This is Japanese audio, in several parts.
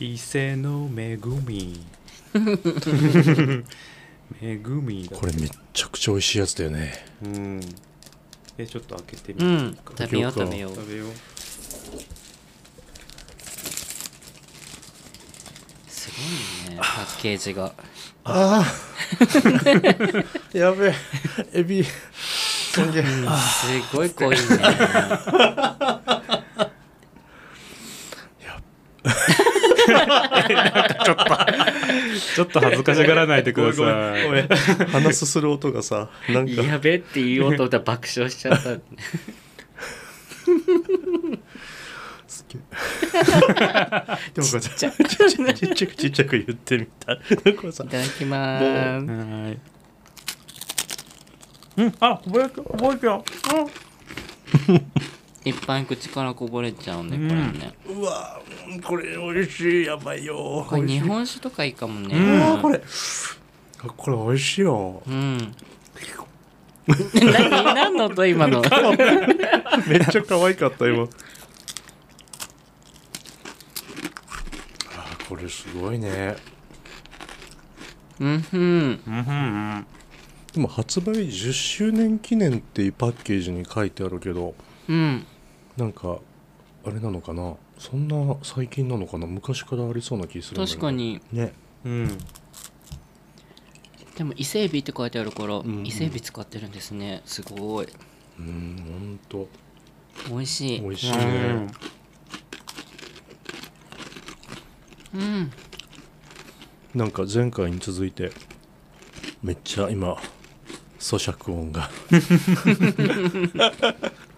伊勢の恵み。恵み。だこれめっちゃくちゃ美味しいやつだよね。うん。えちょっと開けてみるうんか。食べよう食べようか食べよう食べよう。すごいねパッケージが。ああ やべえ。エビ。すんげえすごい濃いねちょっと恥ずかしがらないでください。ごめん鼻すする音がさなんか。やべって言おうと思ったら爆笑しちゃった。すげえ。でもこれちっちゃくちっちゃくちっちゃく言ってみたいただきまーすはい。うん。あこぼれたこぼれたいっぱい口からこぼれちゃうねこれね。うわこれ美味しい。やばいよ。これ日本酒とかいいかもね。うわこれ。あこれ美味しいよ。うん。何何の音今の？めっちゃ可愛かった今。あこれすごいね。うんうん。うんうん。でも発売10周年記念っていうパッケージに書いてあるけど。うんなんかあれなのかな？そんな最近なのかな？昔からありそうな気するんだけど。確かに。ね。うん。でも伊勢エビって書いてあるから、んうん。伊勢エビ使ってるんですね。すごい。うんほんと。美味しい。美味しいね。うん。うん。なんか前回に続いてめっちゃ今咀嚼音が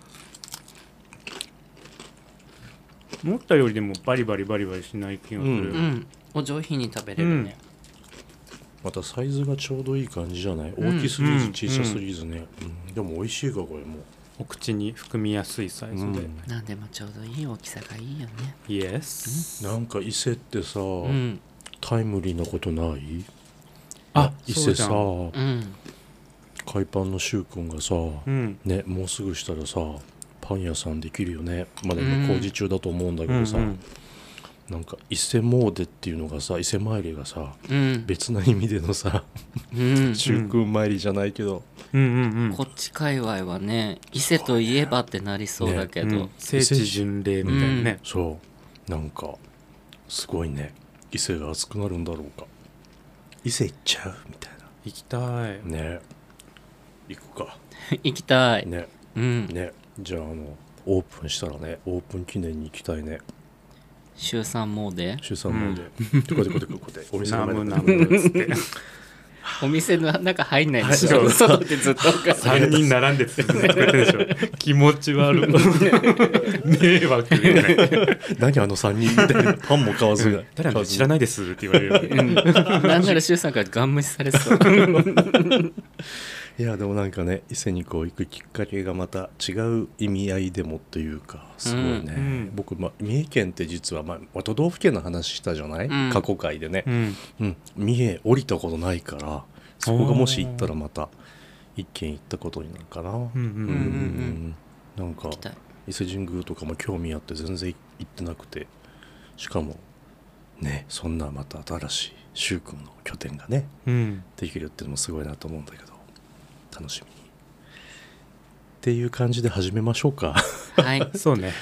思ったよりでもバリバリバリバリしない気がする、うん。うん。お上品に食べれるね、またサイズがちょうどいい感じじゃない？うん。大きすぎずうん。小さすぎずね、うん。でも美味しいかこれも。お口に含みやすいサイズで、うん。なんでもちょうどいい大きさがいいよね。イエスなんか伊勢ってさ、うん。タイムリーなことない？あ伊勢さそうん。うん。海パンのシュウ君がさ、うん。ねもうすぐしたらさパン屋さんできるよね。まだうん。今工事中だと思うんだけどさ、うんうん。なんか伊勢詣っていうのがさ伊勢参りがさうん。別な意味でのさうんシュウ君参りじゃないけど、うんうんうん。こっち界隈はね伊勢といえばってなりそうだけど、うん。聖地巡礼みたいなね、そう。なんかすごいね。伊勢が熱くなるんだろうか。伊勢行っちゃう？みたい行きたい。なね。行くか。行きたい、ね。うん。ねじゃああのオープンしたらねオープン記念に行きたいね。週3モーデ週3まこてこてこて お店ナの前ムナムっつって。お店の中入んないでしょ？はい。外でずっと3人並んで気持ち悪い。迷惑何あの3人みたいな。パンも買わず。知らないですって言われるなんなら周さんからガン無視されそういやでもなんかね伊勢にこう行くきっかけがまた違う意味合いでもというかすごいね、うん僕、まあ、三重県って実は、まあ、都道府県の話したじゃない、うん。過去回でね。う、ん。うん、三重降りたことないからそこがもし行ったらまた一軒行ったことになるかな。うんうんか伊勢神宮とかも興味あって全然行ってなくて。しかもねそんなまた新しい柊君の拠点がねうん。できるっていうのもすごいなと思うんだけど楽しみ。にっていう感じで始めましょうか。はい。そうね。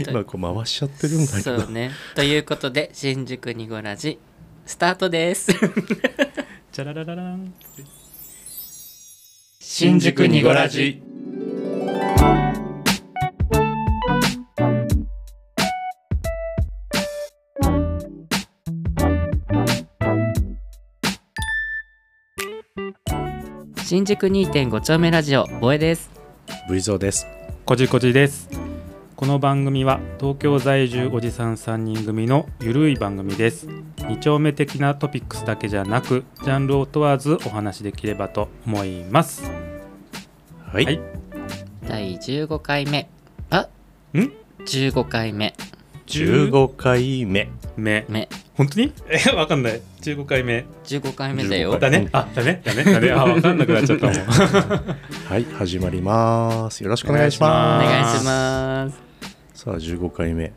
今こう回しちゃってるんだけど。そうね。ということで新宿にごラジスタートです。チャララララン。新宿にごラジ新宿2.5丁目ラジオボエです。V ゾーです。こじこじです。この番組は東京在住おじさん3人組のゆるい番組です。二丁目的なトピックスだけじゃなくジャンルを問わずお話できればと思います。はい、はい。第15回目。あん？15回目15回目。目。目。本当に？えわかんない。15回目。15回目だよ。15だね。あだね。だね。だね。あわかんなくなっちゃったもん。はい始まります。よろしくお願いしおます。願いします。さあ15回目。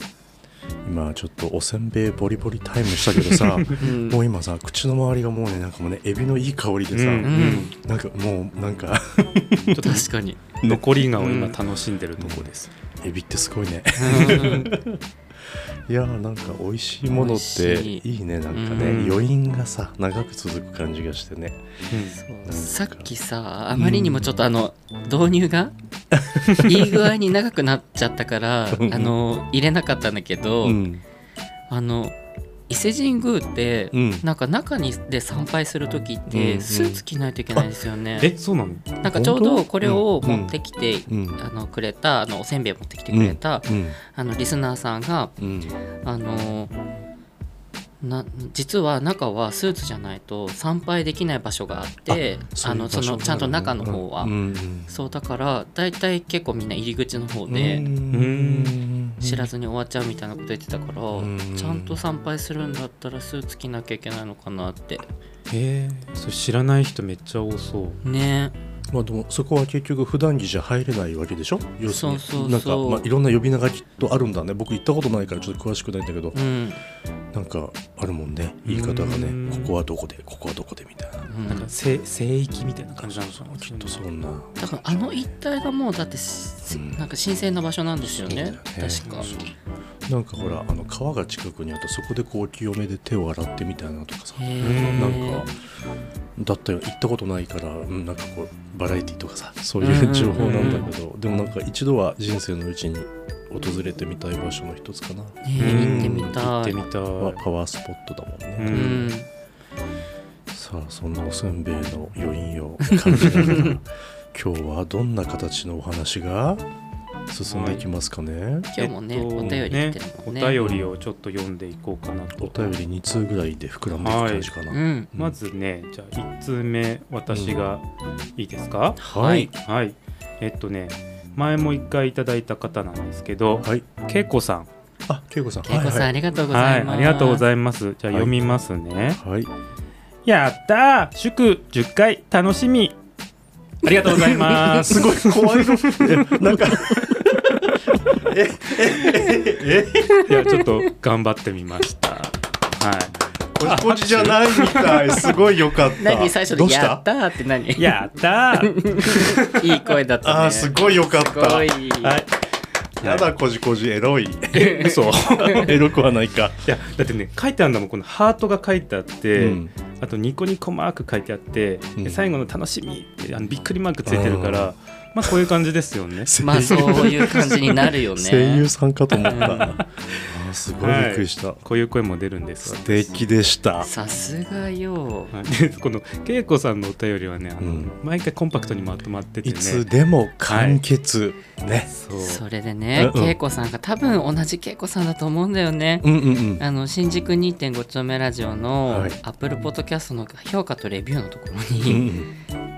今ちょっとおせんべいボリボリタイムしたけどさうん。もう今さ口の周りがもうねなんかもうねエビのいい香りでさ、うん。うん。なんかもうなんか。ちょっと確かに。残りがを今楽しんでるとこです、エビってすごいね。うんいやーなんか美味しいものってい。いいねなんかね、うん。余韻がさ長く続く感じがしてね。そう。さっきさあまりにもちょっとあの導入がいい具合に長くなっちゃったからうん。あの入れなかったんだけど、うん。あの伊勢神宮って、うん。なんか中にで参拝する時っうんうてん。スーツ着ないといけないですよね。えそうなの？なんかちょうどこれを持ってきて、うん。あのくれたあのおせんべい持ってきてくれた、うん。あのリスナーさんがうん。あのな実は中はスーツじゃないと参拝できない場所があってあのそのちゃんと中の方は、うんうんそうだから大体結構みんな入り口の方うんでうん。知らずに終わっちゃうみたいなこと言ってたから、ん。ちゃんと参拝するんだったらスーツ着なきゃいけないのかなって。え。ー、それ知らない人めっちゃ多そう。ねまあでもそこは結局普段着じゃ入れないわけでしょ？要するに。そうそうそう。なんかまあいろんな呼び名がきっとあるんだね。僕行ったことないからちょっと詳しくないんだけど。うん、なんかあるもんね。言い方がうん。ねここはどこで？ここはどこで？みたいな。うん。なんか聖聖域みたいな感じなのかなきっと。そんな。だからあの一帯がもうだってしうん。なんか神聖な場所なんですよね。ね。確かなんかほらあの川が近くにあってそこでこう清めで手を洗ってみたいなとかさ。なんかだったよ。行ったことないから、うん、なんかこうバラエティとかさそういう情報なんだけど、でもなんか一度は人生のうちに訪れてみたい場所の一つかな、ね行ってみたい。行ってみたパワースポットだもんね、ううんん。さあそんなおせんべいの余韻を感じながら 今日はどんな形のお話が進んでいきますかね、今日もね、えっとお便り来てるもんね。お便りをちょっと読んでいこうかなと。お便り2通ぐらいで膨らんでいく感じかな、うん。まずねじゃあ1通目私がいいですか、はい。はい。えっとね前も1回いただいた方なんですけどはい。けいこさん。あ恵子さん。けいこさん、はいありがとうござます、はいいありがとうございます。じゃあはい。読みますね、はい、はいやったー！祝10回楽しみありがとうございます。すごい怖いのえなんか。えええいやちょっと頑張ってみました。はい。ここじじゃないみたい。すごいよかった。何最初でやったって何？やったー。いい声だったね。あーすごいよかった。すごい。はい。やだこじこじエロい。え 嘘。い エロくはないか。やだってね書いてあるんだもんこのハートが書いてあって、うんあとニコニコマーク書いてあって、うん。で最後の楽しみあのびっくりマークついてるから、まあこういう感じですよね。まあそういう感じになるよね。声優さんかと思った、すごいびっくりした、こういう声も出るんです。素敵でした。さすがよ。はい。でこの恵子さんのお便りはねあの、うん。毎回コンパクトにまとまってていねつでも完結、ね。そう。それでね恵子さんが多分同じ恵子さんだと思うんだよね。うんうんうん。あの新宿2.5丁目ラジオのはい。Apple Podcast の評価とレビューのところうんうに、ん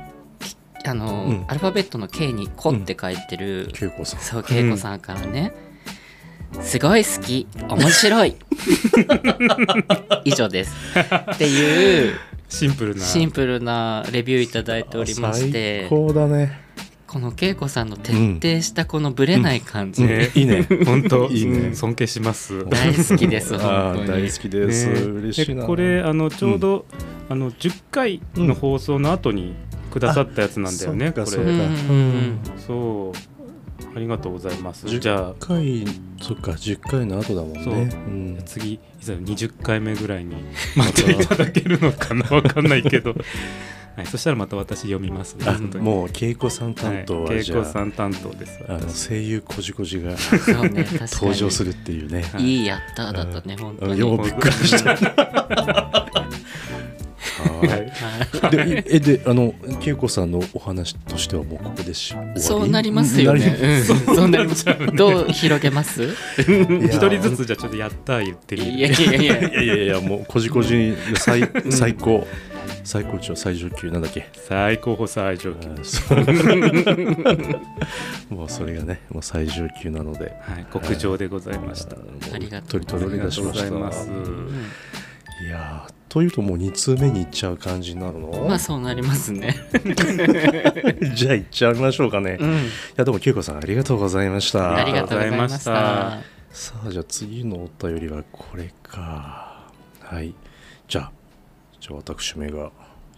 あの、うん。アルファベットの K に「コ」って書いてる、恵子さん。そう恵子さんからね、すごい好き面白い。以上です。っていうシンプルな。シンプルなレビューいただいておりまして。最高だねこの恵子さんの徹底したこのブレない感じ、ねいいね。本当。いいね。尊敬します。大好きですあ本当大好きです、ね。嬉しいな。でこれあのちょうど、あの10回の放送の後にくださったやつなんだよね、これ。うんうん。そう。ありがとうございます。10じゃあ。回そっか10回の後だもんね。そう。うん。次いざ20回目ぐらいに待っていただけるのかなわかんないけど、はい、そしたらまた私読みます。ねもう恵子さん担当ははい、じゃあ,、恵子さん担当です。あの声優こじこじがね登場するっていうね。はい。いいやったーだったね本当に。ようびっくりした。ははい。いでえであの恵子さんのお話としてはもうここでし終わり？そうなりますよね。うん、そうなります。どう広げます？一人ずつじゃあちょっとやったー言ってみる。いやいやいや。いや。いやいやもうこじこじ最最高最高潮最上級なんだっけ？最高峰最上級。もうそれがねもう最上級なので。はい極上でございました、ありがとう。ございます。たいやーというともう2通目に行っちゃう感じになるの、まあそうなりますね。じゃあ行っちゃいましょうかね、いうん。やでも恵子さんありがとうございました。ありがとうございました。さあじゃあ次のお便りはこれか。はい。じゃあじゃあ私めが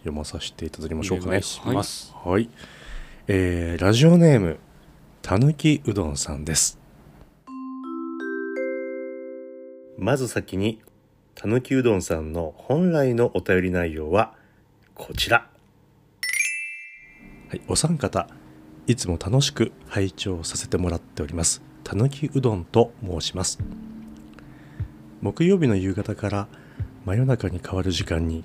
読まさせていただきましょうかねお願いします。はい、えーラジオネームたぬきうどんさんです。まず先にたぬきうどんさんの本来のお便り内容はこちら。はい。お三方いつも楽しく拝聴させてもらっております。たぬきうどんと申します。木曜日の夕方から真夜中に変わる時間に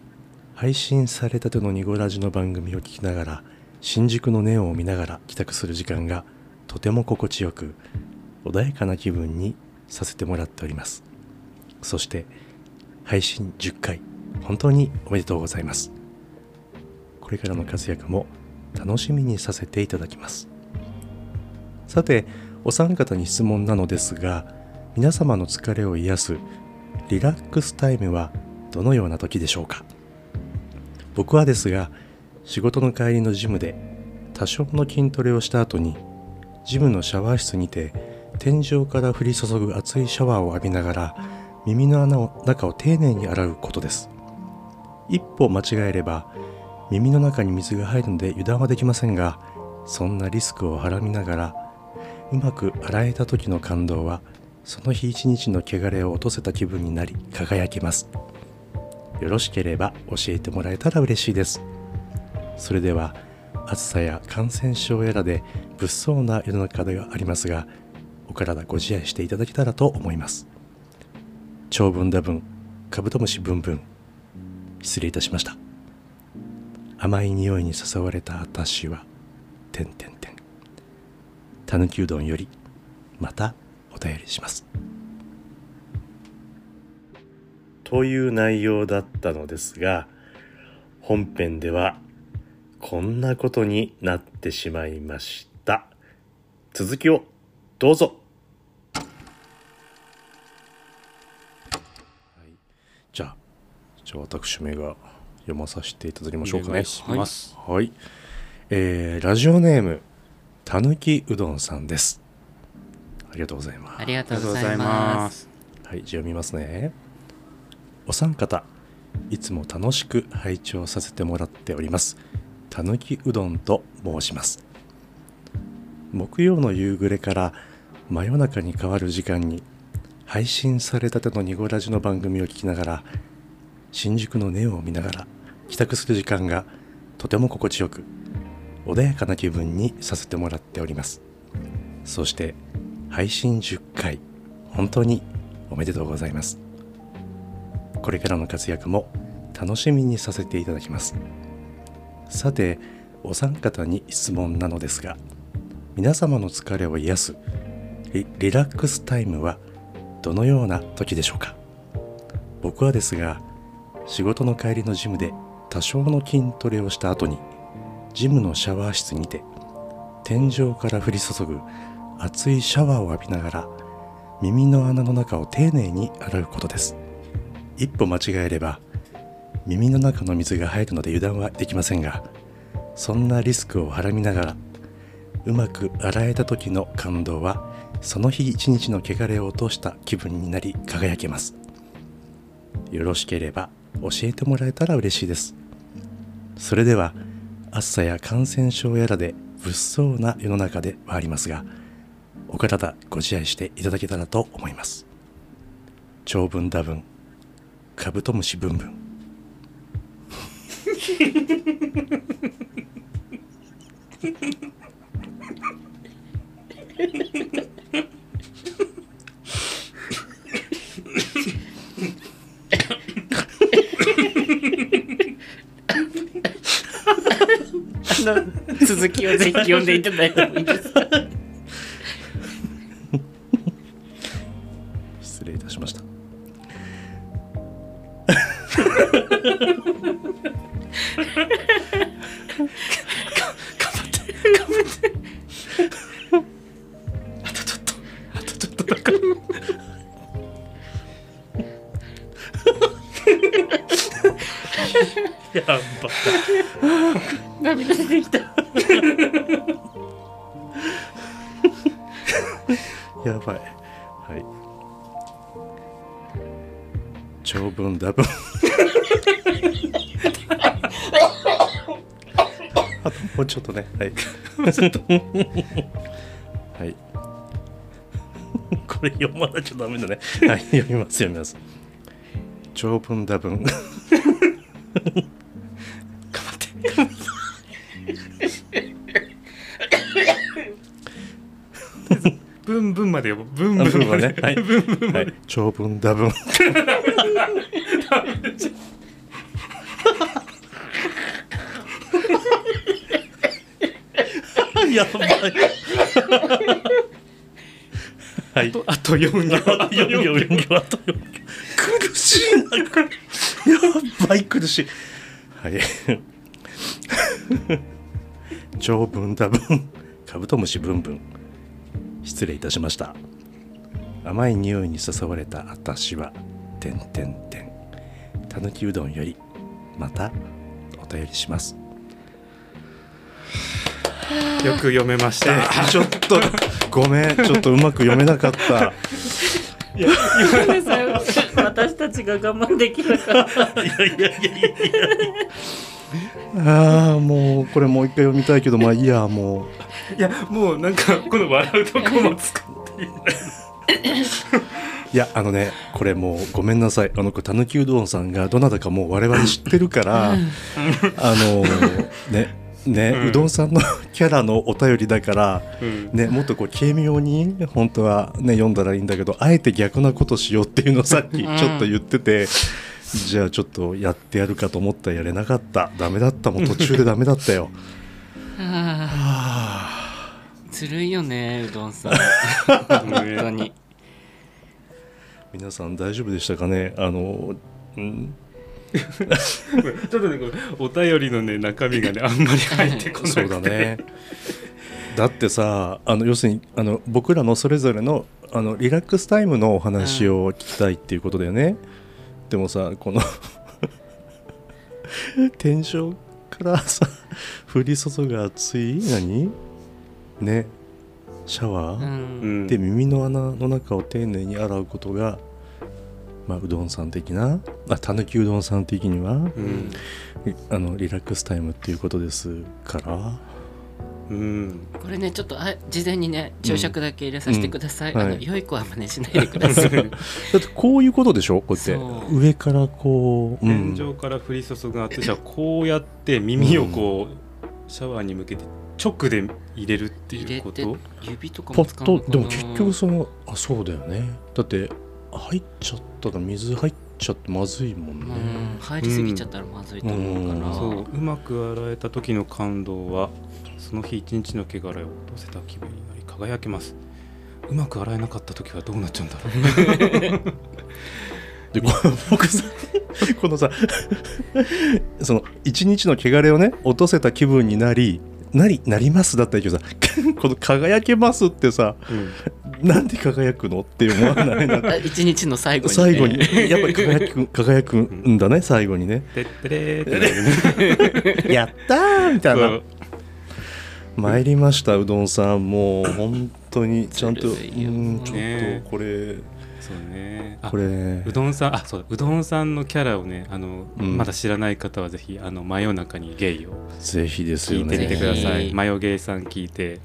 配信されたてのニゴラジの番組を聞きながら新宿のネオンを見ながら帰宅する時間がとても心地よく穏やかな気分にさせてもらっております。そして配信10回本当におめでとうございます。これからの活躍も楽しみにさせていただきます。さてお三方に質問なのですが皆様の疲れを癒すリラックスタイムはどのような時でしょうか？僕はですが仕事の帰りのジムで多少の筋トレをした後にジムのシャワー室にて天井から降り注ぐ熱いシャワーを浴びながら耳の穴を中を丁寧に洗うことです。一歩間違えれば耳の中に水が入るので油断はできませんがそんなリスクをはらみながらうまく洗えた時の感動はその日一日の汚れを落とせた気分になり輝きます。よろしければ教えてもらえたら嬉しいです。それでは暑さや感染症やらで物騒な世の中ではありますがお体ご自愛していただけたらと思います。長文多文カブトムシブンブン失礼いたしました。甘い匂いに誘われた私はてんてんてん。たぬきうどんよりまたお便りします。という内容だったのですが本編ではこんなことになってしまいました。続きをどうぞ。じゃあじゃあ私めが読まさせていただきましょうかね。お願いします。はい、えーラジオネームたぬきうどんさんです。ありがとうございます。ありがとうございます。はい、じゃあ読みますね。お三方、いつも楽しく拝聴させてもらっております。たぬきうどんと申します。木曜の夕暮れから真夜中に変わる時間に配信されたてのニゴラジの番組を聞きながら新宿のネオを見ながら帰宅する時間がとても心地よく穏やかな気分にさせてもらっております。そして配信10回本当におめでとうございますこれからの活躍も楽しみにさせていただきます。さてお三方に質問なのですが皆様の疲れを癒すリラックスタイムはどのような時でしょうか？僕はですが仕事の帰りのジムで多少の筋トレをした後にジムのシャワー室にて天井から降り注ぐ熱いシャワーを浴びながら耳の穴の中を丁寧に洗うことです。一歩間違えれば耳の中の水が入るので油断はできませんがそんなリスクをはらみながらうまく洗えた時の感動はその日一日の汚れを落とした気分になり輝けます。よろしければ教えてもらえたら嬉しいです。それでは暑さや感染症やらで物騒な世の中ではありますがお体ご自愛していただけたらと思います。長文多文。カブトムシブンブンあの続きをぜひ読んでいただいてもいいですか？はい。これ読まなきゃダメだね。はい読みます読みます。長文多文。頑張って。ブンブンまで読む。ブンあブンまで文はね、はい、はい、長文多文 やばい。はいあとあと4行あと4行4 4行あと4行苦しいな。やばい苦しい。はい。長文多文カブトムシブンブン。失礼いたしました。甘い匂いに誘われた私は「てんてんてん」たぬきうどんよりまたお便りしますよく読めました。ちょっとごめんちょっとうまく読めなかった。私たちが我慢できなかった。いやいやいやいやああもうこれもう一回読みたいけどまあいいやもいやもうなんかこの笑うとこも使って。いいういやあのねこれもうごめんなさい。あのたぬきうどんさんがどなたかもう我々知ってるからあのねね、うん。うどんさんのキャラのお便りだからうん。ね、もっとこう軽妙に本当はね読んだらいいんだけどあえて逆なことしようっていうのをさっきちょっと言ってて、じゃあちょっとやってやるかと思ったらやれなかった。ダメだった。もう途中でダメだったよ。あーずるいよねうどんさん。本当に。皆さん大丈夫でしたかね？あの、うん、ちょっとねこれお便りのね中身がねあんまり入ってこなくて。そうだね。だってさあの要するにあの僕らのそれぞれのあのリラックスタイムのお話を聞きたいっていうことだよね、でもさこの天井からさ降り注ぐ熱い何？ね？シャワうー、うん。ん。で耳の穴の中を丁寧に洗うことが、まあ、うどんさん的なあたぬきうどんさん的にはうん。あのリラックスタイムっていうことですから。うん。これねちょっとあ事前にね注釈だけ入れさせてください、あのうん。はい。良い子は真似しないでください。だってこういうことでしょ？こうやって。上からこう、うん。天井から降り注ぐ圧じゃこうやって耳をこうシャワーに向けて直で入れるっていうこと？指とかポも使うのかな？ッとでも結局そのあそうだよね。だって入っちゃったら水入っちゃってまずいもんね、うん入りすぎちゃったらまずいと思うから、うん。そううまく洗えた時の感動はその日一日の汚れを落とせた気分になり輝けます。うまく洗えなかった時はどうなっちゃうんだろう。でこ僕さこのさその一日の汚れをね落とせた気分になりなりなりますだったけどさ この輝けますってさうんなんで輝くのって思わないなあ 一日の最後に、ね、最後に。やっぱり輝く 輝くんだね最後にね。やったーみたいな。参りましたうどんさん。もう本当にちゃんとうんちょねっとこれ。そうね。あこれ。うどんさんあそうだうどんさんのキャラをねあの、うん。まだ知らない方はぜひあの真夜中にゲイをぜひですよね。聞いてみてください、ぜひ。マヨゲイさん聞いて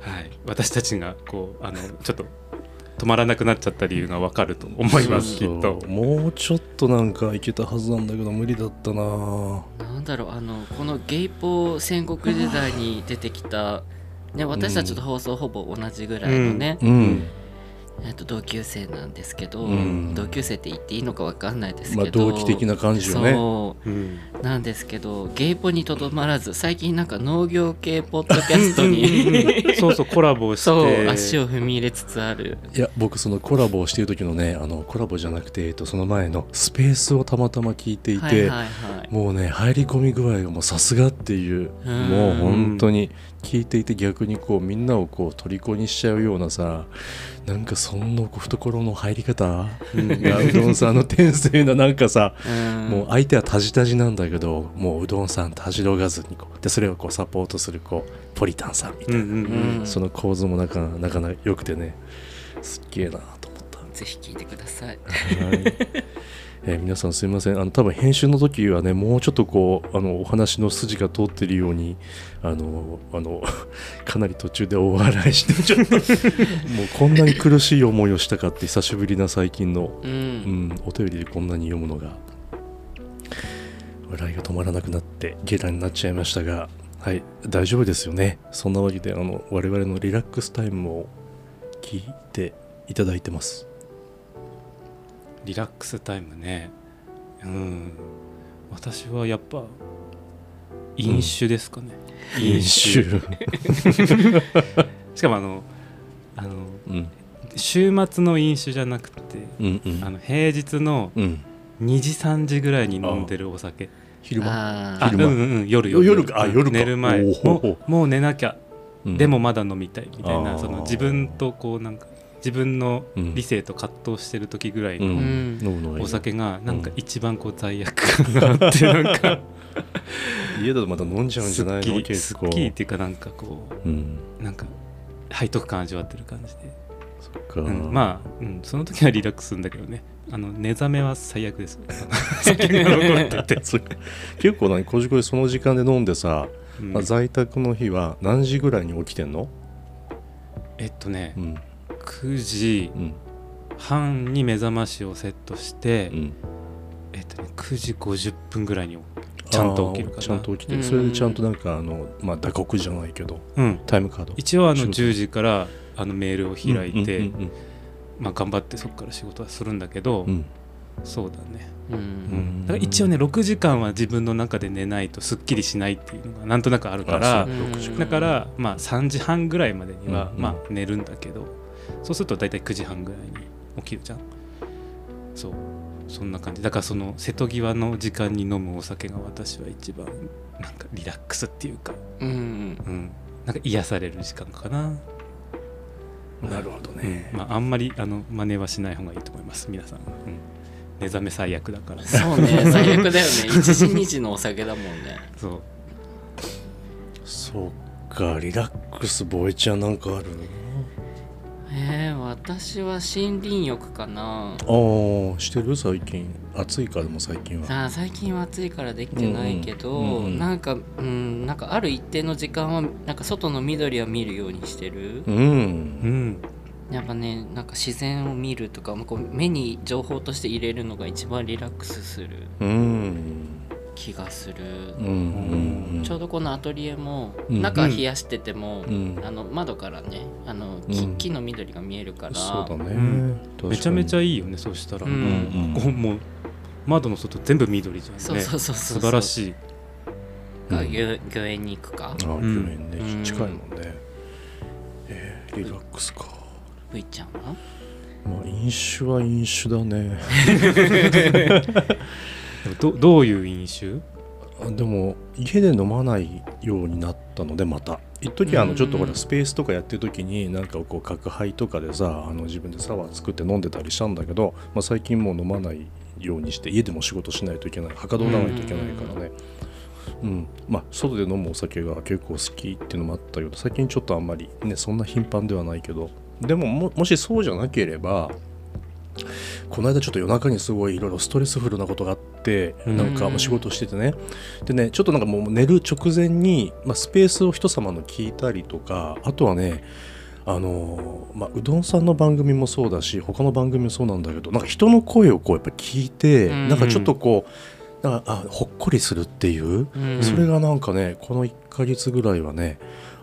はい。私たちがこうあのちょっと止まらなくなっちゃった理由がわかると思いますきっと。もうちょっとなんかいけたはずなんだけど無理だったな。なんだろうあのこのゲイポー戦国時代に出てきた、ね、私たちと放送ほぼ同じぐらいのね、うんえっと同級生なんですけど、うん。同級生って言っていいのかわかんないですまあけど、同期的な感じよね。そう。ん。うなんですけどゲイポにとどまらず最近なんか農業系ポッドキャストにそうそうコラボして。そう足を踏み入れつつある。いや僕そのコラボをしている時のねあのコラボじゃなくて、えっと、その前のスペースをたまたま聞いていて、はいはいはい。もうね入り込み具合がもうさすがっていううん。もう本当に聞いていて逆にこうみんなをこう虜にしちゃうようなさなんかそんな懐の入り方？うん。がうどんさんの天性ななんかさうん。もう相手はタジタジなんだけどもううどんさんたじろがずにこうでそれをこうサポートするこうポリタンさんみたいな、うんうんうん。うん。その構図もなかなかな良くてね。すっげえなと思った。ぜひ聞いてください。はいえー皆さんすみません。あの多分編集の時はねもうちょっとこうあのお話の筋が通ってるようにあのあの かなり途中でお笑いしてちょっと もうこんなに苦しい思いをしたかって久しぶりな最近の、ううんん、お便りでこんなに読むのが笑いが止まらなくなってゲラになっちゃいましたがはい大丈夫ですよね。そんなわけであの我々のリラックスタイムを聞いていただいてますリラックスタイムね。うん。私はやっぱ飲酒ですかね、飲酒。しかもあのあのうん。週末の飲酒じゃなくてうんうん。あの平日のうん。2時3時ぐらいに飲んでるお酒。昼間。うんうんうん。夜夜。夜か。あ夜か。寝る前。もうもう寝なきゃ。うん。でもまだ飲みたい。みたいなその自分とこうなんか自分のうん。理性と葛藤してる時ぐらいうん。のお酒がな。んかうん一番こう罪悪感があって なんか。家だとまた飲んじゃうんじゃないの？結構。すっきりっていうかなんかこうん。うなんか背徳感味わってる感じで、そっか、うん、まあ、うん、その時はリラックスするんだけどね。あの寝覚めは最悪です。結構何こじこじその時間で飲んでさ、うん。まあ在宅の日は何時ぐらいに起きてんの？えっとね。うん9時うん。半に目覚ましをセットして、うん。えっとね9時50分ぐらいにちゃんと起きるかな。ちゃんと起きてそれでちゃんとなんかあのまあ打刻じゃないけどうん。タイムカード。一応あの仕事。10時からあのメールを開いて、まあ、頑張ってそこから仕事はするんだけど、うん。うんそうだね、ううん。ん、だから一応ね6時間は自分の中で寝ないとすっきりしないっていうのがなんとなくあるからあそう。うん6時間。だからまあ3時半ぐらいまでにはまあ寝るんだけどそうすると大体9時半ぐらいに起きるじゃん。そうそんな感じ。だからその瀬戸際の時間に飲むお酒が私は一番なんかリラックスっていうか、うん。うん、なんか癒される時間かな、なるほどね、うん。まあ、あんまりあの真似はしない方がいいと思います。皆さん、うん、目覚め最悪だから。そうね。最悪だよね。1時2時のお酒だもんね。そう。そっか。リラックスボイちゃんなんかあるえー、私は森林浴かな。ああしてる？最近。暑いからでも最近は。あー最近は暑いからできてないけど、うんうんなんかうんなんかある一定の時間はなんか外の緑は見るようにしてる、うん。うん。やっぱねなんか自然を見るとかこう目に情報として入れるのが一番リラックスする。うん気がする、うんうんちょうどこのアトリエもうん。中冷やしてても、うん。あの窓からねあの木,、うん。木の緑が見えるから。そうだね、ん。めちゃめちゃいいよねそうしたら、うん。うんここもう窓の外全部緑じゃんね。そうそうそうそう素晴らしい。が御御苑に行くか？御苑ね、うん。近いもんね。えー、リラックスか。V ちゃんは？まあ、飲酒は飲酒だね。どどういう飲酒？でも、家で飲まないようになったので、また。一時あのちょっとほらスペースとかやってる時になんかこう角杯とかでさあの自分でサワー作って飲んでたりしたんだけど、まあ、最近もう飲まないようにして家でも仕事しないといけない。はかどらないといけないからね。うん。まあ外で飲むお酒が結構好きっていうのもあったけど最近ちょっとあんまりねそんな頻繁ではないけど。でももしそうじゃなければこの間ちょっと夜中にすごいいろいろストレスフルなことがあってうん。なんかまあ仕事しててね。でねちょっとなんかもう寝る直前に、まあ、スペースを人様の聞いたりとかあとはねあのまあ、うどんさんの番組もそうだし他の番組もそうなんだけどなんか人の声をこうやっぱ聞いて、うん。なんかちょっとこうなんかあほっこりするっていう、うん。それがなんかねこの1ヶ月ぐらいはね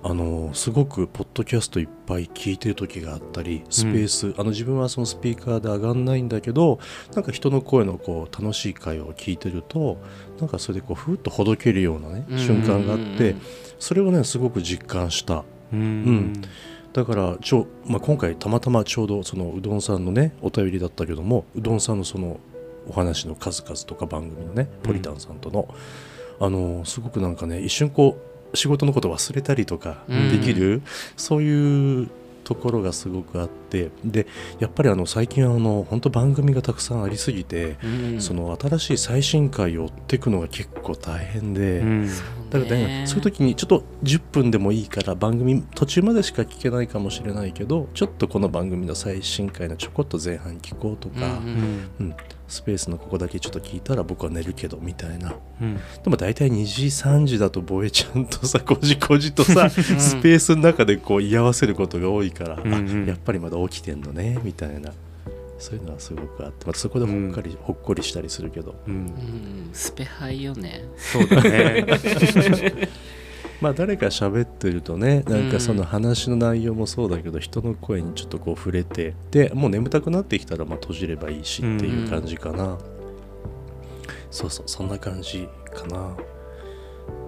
あのすごくポッドキャストいっぱい聞いてる時があったりスペース、あの自分はそのスピーカーで上がんないんだけどなんか人の声のこう楽しい会話を聞いてるとなんかそれでこうふーっとほどけるようなね瞬間があってそれをねすごく実感した。うん。だからちょ、まあ、今回たまたまちょうどそのうどんさんのねお便りだったけどもうどんさんのそのお話の数々とか番組のねポリタンさんとの、あのすごくなんかね一瞬こう仕事のこと忘れたりとかうん。できる、そういうところがすごくあって。でやっぱりあの最近はあの本当番組がたくさんありすぎて、うん。その新しい最新回を追っていくのが結構大変で。うん。だからね、そういう時にちょっと10分でもいいから番組途中までしか聞けないかもしれないけどちょっとこの番組の最新回のちょこっと前半聞こうとか、うんうん。うんスペースのここだけちょっと聞いたら僕は寝るけどみたいな。うん。でも大体2時3時だとボエちゃんとさこじこじとさ、スペースの中でこう居合わせることが多いから、うんうん。あやっぱりまだ起きてんのねみたいな。そういうのはすごくあってまたそこでほっかり、ほっこりしたりするけど。うん。うん。スペハイよね。そうだね まあ誰か喋ってるとねなんかその話の内容もそうだけど、人の声にちょっとこう触れてでもう眠たくなってきたらまあ閉じればいいしっていう感じかな、そうそうそんな感じかな。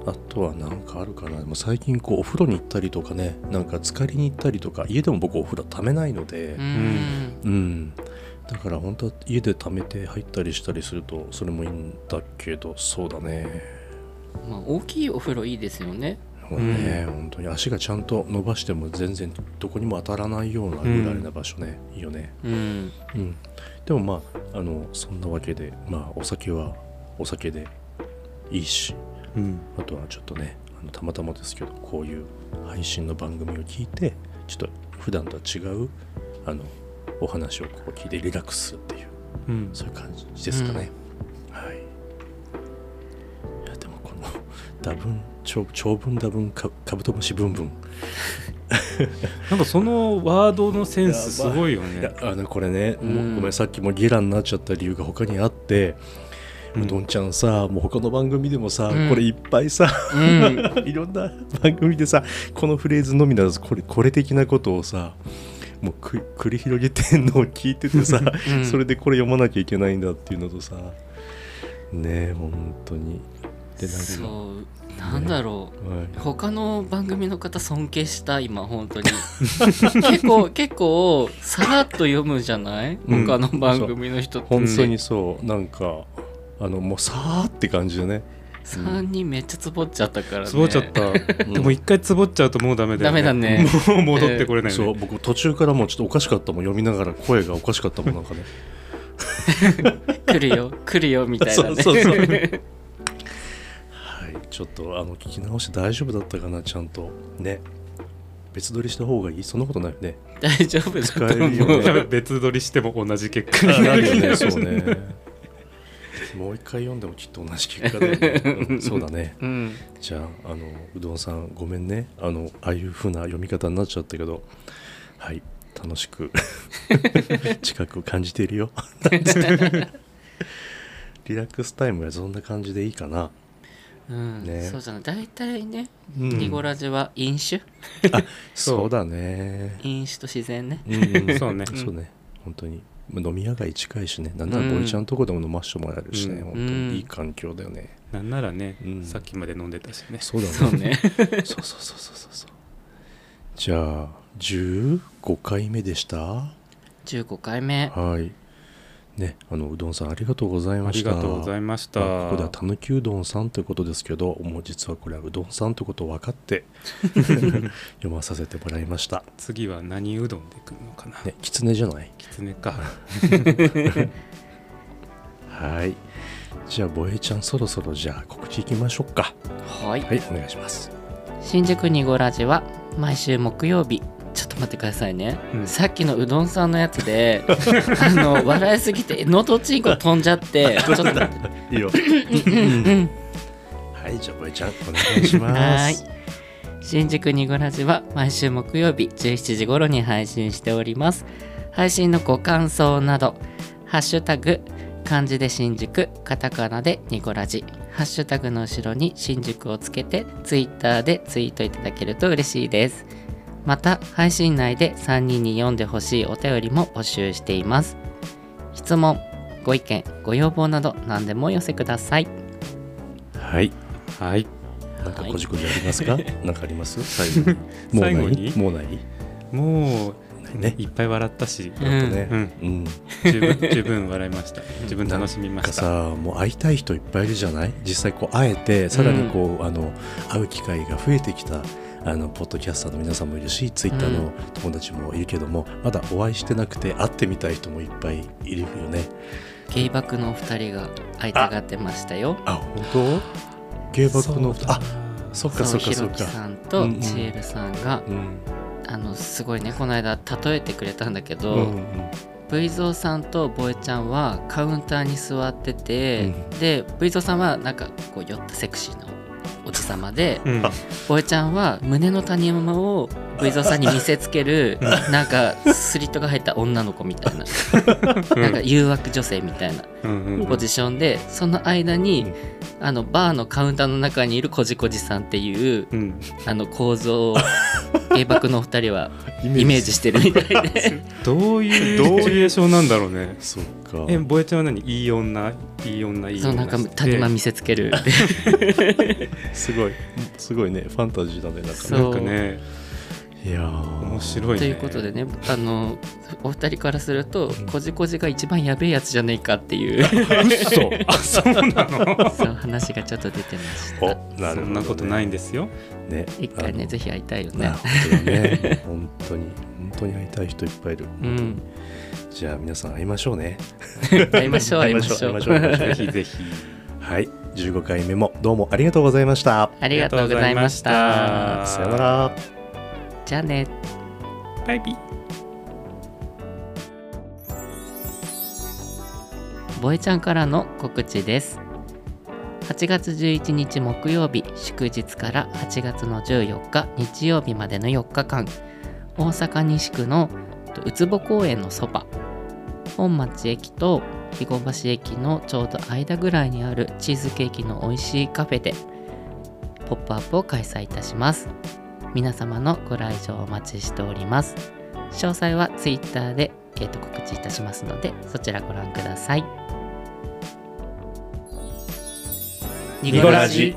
あとは何かあるかな。でも最近こうお風呂に行ったりとかねなんか浸かりに行ったりとか家でも僕お風呂ためないので。うん。うん、だから本当は家で溜めて入ったりしたりするとそれもいいんだけどそうだねまあ大きいお風呂いいですよね。もうね、本当に。足がちゃんと伸ばしても全然どこにも当たらないようなぐらいな場所ね、いいよね、うん。うん、でもまああのそんなわけでまあお酒はお酒でいいしうん。あとはちょっとねあのたまたまですけどこういう配信の番組を聞いてちょっと普段とは違うあのお話をこう聞いてリラックスっていううん。そういう感じですかね。多分長長文多分かカブトムシブンブン。なんかそのワードのセンスすごいよねいやあのこれね、もううんごめんさっきもゲラになっちゃった理由が他にあって。うどんちゃんさもう他の番組でもさ、うんこれいっぱいさうんいろんな番組でさこのフレーズのみならずこれこれ的なことをさもうく繰り広げてんのを聞いててさ、うんそれでこれ読まなきゃいけないんだっていうのとさねえ本当にでなんかそうなんだろう。はい。他の番組の方尊敬した今本当に。結構 結構さらっと読むじゃない、うん。他の番組の人って。本当にそう。なんかあのもうさーって感じでね。3人めっちゃつぼっちゃったからね。つぼっちゃった。う んでも一回つぼっちゃうともうダメだよね。ダメだね。もう戻ってこれないよね。そう僕途中からもうちょっとおかしかったもん。読みながら声がおかしかったもんなんかね。来るよ来るよみたいなね。そうそうそう。はいちょっとあの聞き直して大丈夫だったかなちゃんと。ね。別撮りした方がいい？そんなことないよね。大丈夫だと使えるよ思うね別撮りしても同じ結果あになるよね。そうね。もう一回読んでもきっと同じ結果だよね、う んそうだね。うん。じゃああのうどんさんごめんね。あのああいう風な読み方になっちゃったけど。はい。楽しく。近くを感じているよ。リラックスタイムはそんな感じでいいかな、うん。ね。そうじゃない。大体ね、うん。ニゴラジは飲酒？そうだね。飲酒と自然ね。うんうん。そうね。そうね。本当に。まあ飲み屋街近いしね。なんならボイちゃんとこでも飲ましてもらえるしね、うん。本当に。いい環境だよね、なんならね、うん。さっきまで飲んでたしね。そうだね。そうね。そうそうそうそうそう。そうじゃあ15回目でした？15回目。はいねあのうどんさんありがとうございあました。りがとうございました。まあここではたぬきうどんさんということですけどもう実はこれはうどんさんということを分かって 読まさせてもらいました。次は何うどんでくるのかな、ねきつねじゃない？きつねか はい。じゃあボエちゃんそろそろじゃあ告知いきましょうか。はい。はいお願いします。新宿ニゴラジは毎週木曜日ちょっと待ってくださいね、うん。さっきのうどんさんのやつで あの笑いすぎてのどちんこ飛んじゃってちょっと。待っていいよ。うん。はいじゃあボエちゃんお願いしまはい。す新宿ニゴラジは毎週木曜日17時頃に配信しております。配信のご感想などハッシュタグ漢字で新宿カタカナでニゴラジハッシュタグの後ろに新宿をつけてツイッターでツイートいただけると嬉しいですまた配信内で3人に読んでほしいお便りも募集しています。質問ご意見ご要望など何でもお寄せください。はい。はい。なんかこじこじありますか？なんかあります？最後に。もうないもうない？もうね。いっぱい笑ったし、ね。うん、うん。十分十分笑いました。十分楽しみまなんかしたさもう会いたい人いっぱいいるじゃない？実際こう会えてさらにこう、あの会う機会が増えてきたあのポッドキャスターの皆さんもいるしツイッターの友達もいるけども、まだお会いしてなくて会ってみたい人もいっぱいいるよね。ゲイバクのお二人が会いたがってましたよ。あ本当？芸爆のそうだ。あそっかそっかそっか。きさんうんとうん。ちえるさんが、うん。あのすごいねこの間例えてくれたんだけど、うんうん V 蔵さんとボエちゃんはカウンターに座ってて、うで V 蔵さんはなんかこう酔ったセクシーなおじさまでうん。ボエちゃんは胸の谷間を V 蔵さんに見せつけるなんかスリットが入った女の子みたいな。なんか誘惑女性みたいな。ポジションでその間にうん。あのバーのカウンターの中にいるこじこじさんっていううん。あの構造を芸爆のお二人はイメージ。してるみたいで。どういうどういうシチュエーションなんだろうね。そっか。えボエちゃんは何？いい女？いい女？いい女？そうなんか谷間見せつける すごい。すごいね。ファンタジーだねなんかそう。ねなんかね。いやー。面白いね。ということでねあのお二人からするとうん。こじこじが一番やべえやつじゃねえかっていう。嘘。あそうなの。そう話がちょっと出てました。おなるほど、ね、そんなことないんですよ。ね一回ねぜひ会いたいよなね本当だね。本当に本当に会いたい人いっぱいいる、うん。じゃあ皆さん会いましょうね。会いましょう会いましょう。ぜひぜひ。はい15回目もどうもありがとうございました。ありがとうございました。あさよなら。じゃあね。バイビー。ボエちゃんからの告知です。8月11日木曜日祝日から8月の14日日曜日までの4日間大阪西区のとウツボ公園のそば本町駅と肥後橋駅のちょうど間ぐらいにあるチーズケーキの美味しいカフェでポップアップを開催いたします。皆様のご来場お待ちしております。詳細は Twitter で、えーと告知いたしますのでそちらご覧ください。ニゴラジ。